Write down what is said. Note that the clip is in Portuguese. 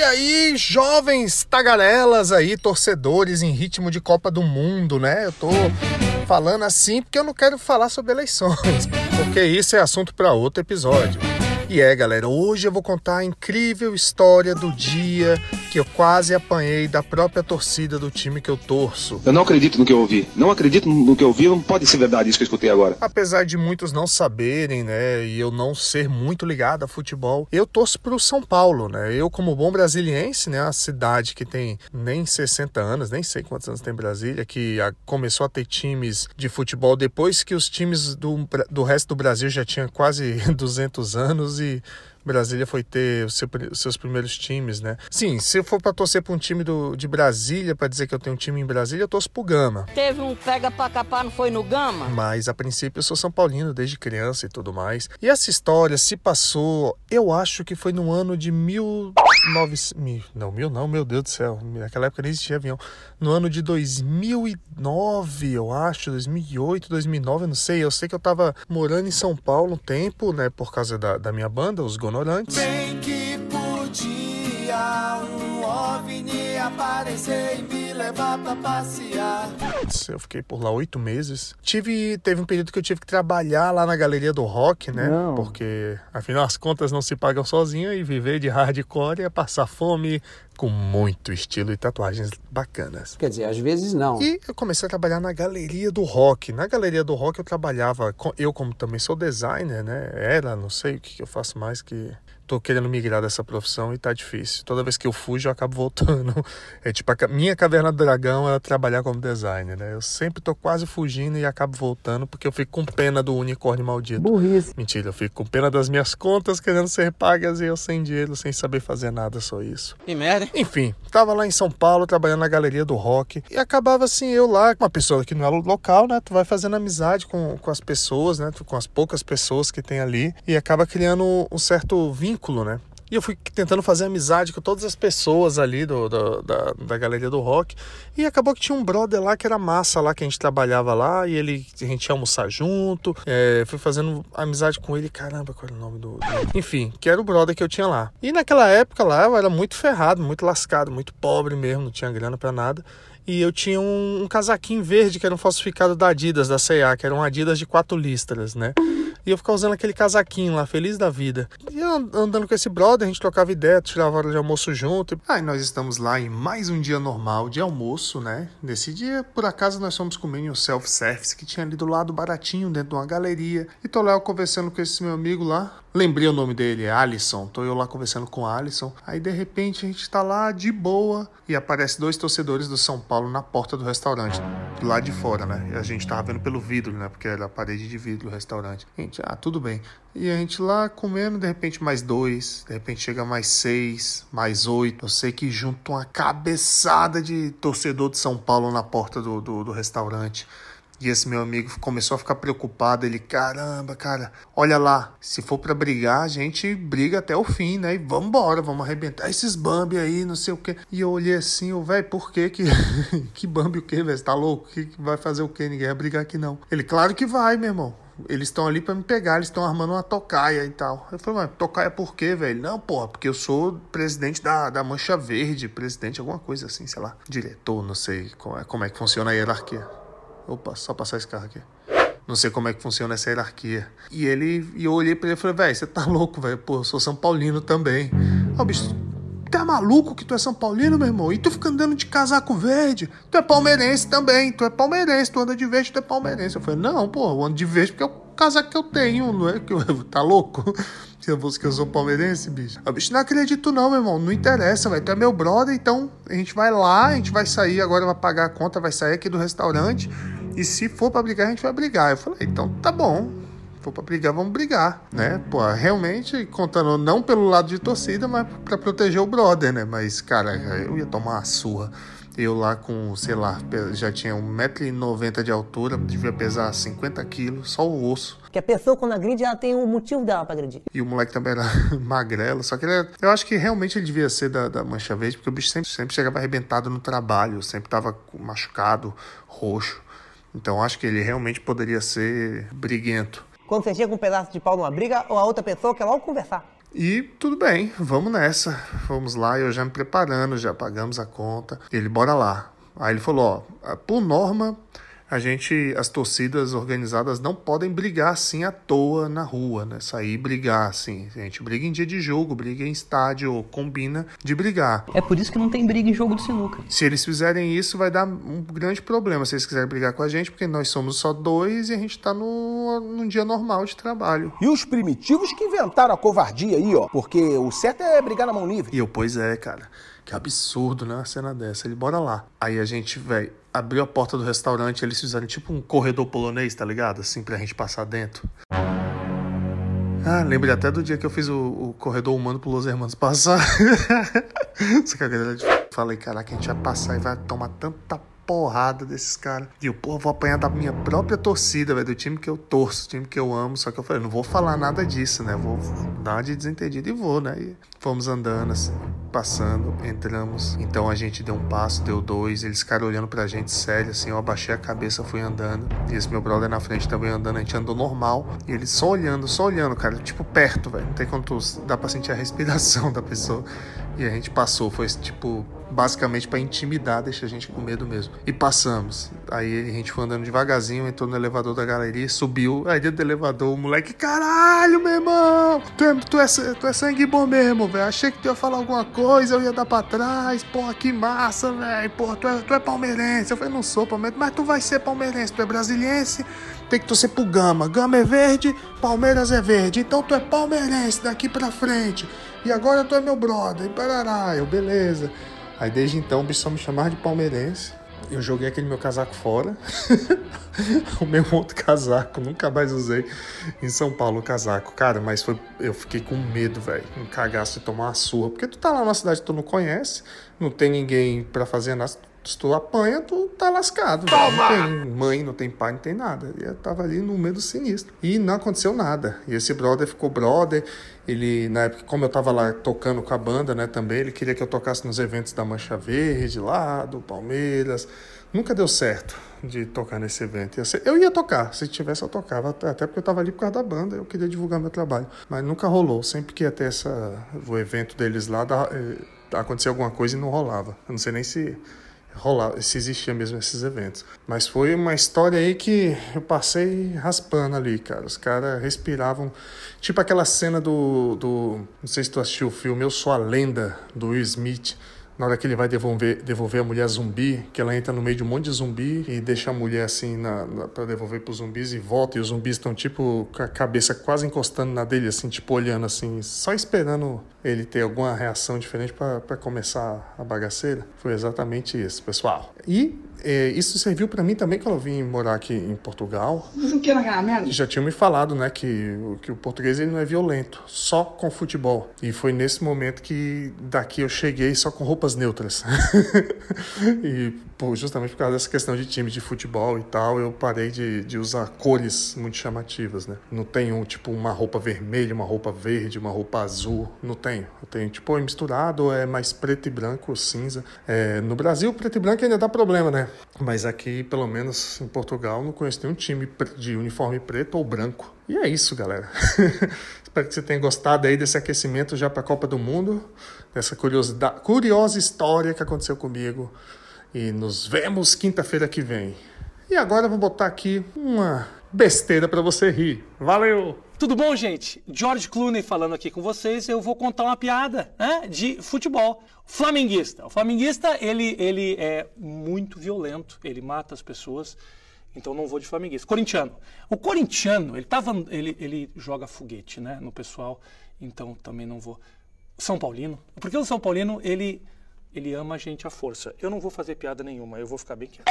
E aí, jovens tagarelas aí, torcedores em ritmo de Copa do Mundo, né? Eu tô falando assim porque eu não quero falar sobre eleições, porque isso é assunto para outro episódio. E é, galera, hoje eu vou contar a incrível história do dia que eu quase apanhei da própria torcida do time que eu torço. Eu não acredito no que eu ouvi. Não acredito no que eu ouvi, não pode ser verdade isso que eu escutei agora. Apesar de muitos não saberem, né, e eu não ser muito ligado a futebol, eu torço pro São Paulo, né? Eu como bom brasiliense, né, a cidade que tem nem 60 anos, nem sei quantos anos tem Brasília, que a, começou a ter times de futebol depois que os times do, do resto do Brasil já tinham quase 200 anos e Brasília foi ter os, seu, seus primeiros times, né? Sim, se eu for para torcer para um time do, de Brasília, para dizer que eu tenho um time em Brasília, eu torço pro Gama. Teve um pega pra capar, não foi no Gama? Mas a princípio eu sou São Paulino desde criança e tudo mais. E essa história se passou, eu acho que foi no ano de mil. Nove, mil não, mil não, meu Deus do céu. Naquela época nem existia avião. No ano de 2009, eu acho, 2008, 2009, eu não sei. Eu sei que eu tava morando em São Paulo um tempo, né, por causa da, da minha banda, os Gonorantes. Bem que podia um OVNI aparecer e me levar pra passear. Eu fiquei por lá oito meses. Tive, teve um período que eu tive que trabalhar lá na galeria do rock, né? Não. Porque afinal as contas não se pagam sozinha e viver de hardcore é passar fome com muito estilo e tatuagens bacanas. Quer dizer, às vezes não. E eu comecei a trabalhar na galeria do rock. Na galeria do rock eu trabalhava, com- eu como também sou designer, né? Era, não sei o que que eu faço mais que tô querendo migrar dessa profissão e tá difícil. Toda vez que eu fujo eu acabo voltando. É tipo a minha caverna do dragão é trabalhar como designer, né? Eu sempre tô quase fugindo e acabo voltando porque eu fico com pena do unicórnio maldito. Burrice. Mentira, eu fico com pena das minhas contas querendo ser pagas e eu sem dinheiro, sem saber fazer nada, só isso. Que merda, hein? Enfim, tava lá em São Paulo trabalhando na galeria do rock e acabava assim, eu lá, uma pessoa que não é local, né? Tu vai fazendo amizade com, com as pessoas, né? Com as poucas pessoas que tem ali e acaba criando um certo vínculo, né? E eu fui tentando fazer amizade com todas as pessoas ali do, do- da, da galeria do rock. E acabou que tinha um brother lá que era massa lá, que a gente trabalhava lá. E ele, a gente ia almoçar junto. É, fui fazendo amizade com ele. Caramba, qual era o nome do, do- Enfim, que era o brother que eu tinha lá. E naquela época lá eu era muito ferrado, muito lascado, muito pobre mesmo. Não tinha grana pra nada. E eu tinha um, um casaquinho verde que era um falsificado da Adidas, da C&A, que era um Adidas de quatro listras, né? E eu ficava usando aquele casaquinho lá, feliz da vida. E andando com esse brother, a gente trocava ideia, tirava hora de almoço junto. Aí nós estamos lá em mais um dia normal de almoço, né? Nesse dia, por acaso, nós fomos comer em um self-service que tinha ali do lado baratinho, dentro de uma galeria. E tô lá eu conversando com esse meu amigo lá. Lembrei o nome dele, é Alisson. Tô eu lá conversando com o Alisson. Aí de repente a gente tá lá de boa e aparece dois torcedores do São Paulo na porta do restaurante, lado de fora, né? E a gente tava vendo pelo vidro, né? Porque era a parede de vidro do restaurante. Gente, ah, tudo bem. E a gente lá comendo, de repente mais dois, de repente chega mais seis, mais oito. Eu sei que junto uma cabeçada de torcedor de São Paulo na porta do, do, do restaurante. E esse meu amigo começou a ficar preocupado. Ele, caramba, cara, olha lá, se for pra brigar, a gente briga até o fim, né? E vambora, vamos arrebentar esses Bambi aí, não sei o quê. E eu olhei assim, eu, velho, por quê que. que Bambi o quê, velho? Você tá louco? Que, que vai fazer o quê? Ninguém vai brigar aqui não. Ele, claro que vai, meu irmão. Eles estão ali pra me pegar, eles estão armando uma tocaia e tal. Eu falei, mas tocaia por quê, velho? Não, porra, porque eu sou presidente da, da Mancha Verde, presidente, alguma coisa assim, sei lá. Diretor, não sei como é, como é que funciona a hierarquia. Opa, só passar esse carro aqui. Não sei como é que funciona essa hierarquia. E ele, e eu olhei pra ele e falei, velho, você tá louco, velho? Pô, eu sou São Paulino também. Ó, bicho, tu é maluco que tu é São Paulino, meu irmão? E tu fica andando de casaco verde? Tu é palmeirense também, tu é palmeirense, tu anda de verde, tu é palmeirense. Eu falei, não, pô, eu ando de verde porque é o casaco que eu tenho, não é que eu. Tá louco? Se eu fosse que eu sou palmeirense, bicho. Ah, bicho, não acredito não, meu irmão. Não interessa, velho. Tu é meu brother, então a gente vai lá, a gente vai sair agora, vai pagar a conta, vai sair aqui do restaurante. E se for pra brigar, a gente vai brigar. Eu falei, então tá bom. Se for pra brigar, vamos brigar, né? Pô, realmente, contando não pelo lado de torcida, mas pra proteger o brother, né? Mas, cara, eu ia tomar uma surra. Eu lá com, sei lá, já tinha 1,90m de altura, devia pesar 50 quilos, só o osso. Que a pessoa, quando agride, ela tem um motivo dela pra agredir. E o moleque também era magrelo, só que ele era, eu acho que realmente ele devia ser da, da Mancha Verde, porque o bicho sempre, sempre chegava arrebentado no trabalho, sempre tava machucado, roxo. Então acho que ele realmente poderia ser briguento. Quando você chega com um pedaço de pau numa briga, ou a outra pessoa quer logo conversar. E tudo bem, vamos nessa. Vamos lá, eu já me preparando, já pagamos a conta. Ele, bora lá. Aí ele falou, ó, por norma, a gente, as torcidas organizadas não podem brigar assim à toa na rua, né? Sair brigar assim. A gente briga em dia de jogo, briga em estádio, combina de brigar. É por isso que não tem briga em jogo de sinuca. Se eles fizerem isso, vai dar um grande problema se eles quiserem brigar com a gente, porque nós somos só dois e a gente tá no, num dia normal de trabalho. E os primitivos que inventaram a covardia aí, ó. Porque o certo é brigar na mão livre. E eu, pois é, cara. Que absurdo, né? Uma cena dessa. Ele, bora lá. Aí a gente, velho, abriu a porta do restaurante, eles fizeram tipo um corredor polonês, tá ligado? Assim, pra gente passar dentro. Ah, lembrei até do dia que eu fiz o, o corredor humano pro Los Hermanos passar. Só que a galera falei, caraca, a gente vai passar e vai tomar tanta porrada desses caras. E eu, pô, vou apanhar da minha própria torcida, velho, do time que eu torço, do time que eu amo. Só que eu falei, não vou falar nada disso, né? Vou dar uma de desentendido e vou, né? E fomos andando assim, passando, entramos. Então a gente deu um passo, deu dois, eles ficaram olhando pra gente sério, assim, eu abaixei a cabeça, fui andando. E esse meu brother na frente também andando, a gente andou normal. E ele só olhando, só olhando, cara, tipo perto, velho. Não tem quanto dá pra sentir a respiração da pessoa. E a gente passou, foi tipo basicamente para intimidar, deixa a gente com medo mesmo. E passamos. Aí a gente foi andando devagarzinho, entrou no elevador da galeria, subiu. Aí dentro do elevador, o moleque, caralho, meu irmão! Tu é, tu é, tu é sangue bom mesmo, velho. Achei que tu ia falar alguma coisa, eu ia dar pra trás. Porra, que massa, velho. Porra, tu é, tu é palmeirense. Eu falei, não sou palmeirense, mas tu vai ser palmeirense. Tu é brasiliense, tem que torcer pro Gama. Gama é verde, Palmeiras é verde. Então tu é palmeirense daqui pra frente. E agora tu é meu brother. E parará, eu, beleza. Aí desde então o bicho só me chamava de palmeirense. Eu joguei aquele meu casaco fora. o meu outro casaco, nunca mais usei em São Paulo o casaco. Cara, mas foi, eu fiquei com medo, velho. Um cagaço de tomar uma surra. Porque tu tá lá numa cidade que tu não conhece, não tem ninguém para fazer nada. Se tu apanha, tu tá lascado. Não tem mãe, não tem pai, não tem nada. E eu tava ali no meio do sinistro. E não aconteceu nada. E esse brother ficou brother. Ele, na época, como eu tava lá tocando com a banda, né, também, ele queria que eu tocasse nos eventos da Mancha Verde, lá, do Palmeiras. Nunca deu certo de tocar nesse evento. Eu ia tocar, se tivesse eu tocava, até porque eu tava ali por causa da banda, eu queria divulgar meu trabalho. Mas nunca rolou. Sempre que ia ter essa, o evento deles lá, da, eh, acontecia alguma coisa e não rolava. Eu não sei nem se rolar, se existia mesmo esses eventos. Mas foi uma história aí que eu passei raspando ali, cara. Os caras respiravam. Tipo aquela cena do, do. Não sei se tu assistiu o filme Eu Sou a Lenda, do Will Smith na hora que ele vai devolver, devolver a mulher zumbi, que ela entra no meio de um monte de zumbi e deixa a mulher assim na, na para devolver para os zumbis e volta, e os zumbis estão tipo com a cabeça quase encostando na dele, assim, tipo olhando assim, só esperando ele ter alguma reação diferente para começar a bagaceira. Foi exatamente isso, pessoal. E isso serviu para mim também quando eu vim morar aqui em Portugal. Já tinham me falado, né, que, que o português ele não é violento, só com futebol. E foi nesse momento que daqui eu cheguei só com roupas neutras. e pô, justamente por causa dessa questão de time de futebol e tal, eu parei de, de usar cores muito chamativas, né? Não tenho, tipo, uma roupa vermelha, uma roupa verde, uma roupa azul. Não tenho. Eu tenho, tipo, é misturado, é mais preto e branco, cinza. É, no Brasil, preto e branco ainda dá problema, Mas aqui, pelo menos em Portugal, não conheço nenhum time de uniforme preto ou branco. E é isso, galera. Espero que você tenha gostado aí desse aquecimento já para a Copa do Mundo, dessa curiosidade, curiosa história que aconteceu comigo. E nos vemos quinta-feira que vem. E agora eu vou botar aqui uma besteira para você rir. Valeu! Tudo bom, gente? George Clooney falando aqui com vocês. Eu vou contar uma piada né, de futebol. Flamenguista. O flamenguista, ele, ele é muito violento, ele mata as pessoas. Então não vou de flamenguista. Corintiano. O corintiano, ele, tava, ele, ele joga foguete né, no pessoal, então também não vou. São Paulino. Porque o São Paulino, ele, ele ama a gente à força. Eu não vou fazer piada nenhuma, eu vou ficar bem quieto.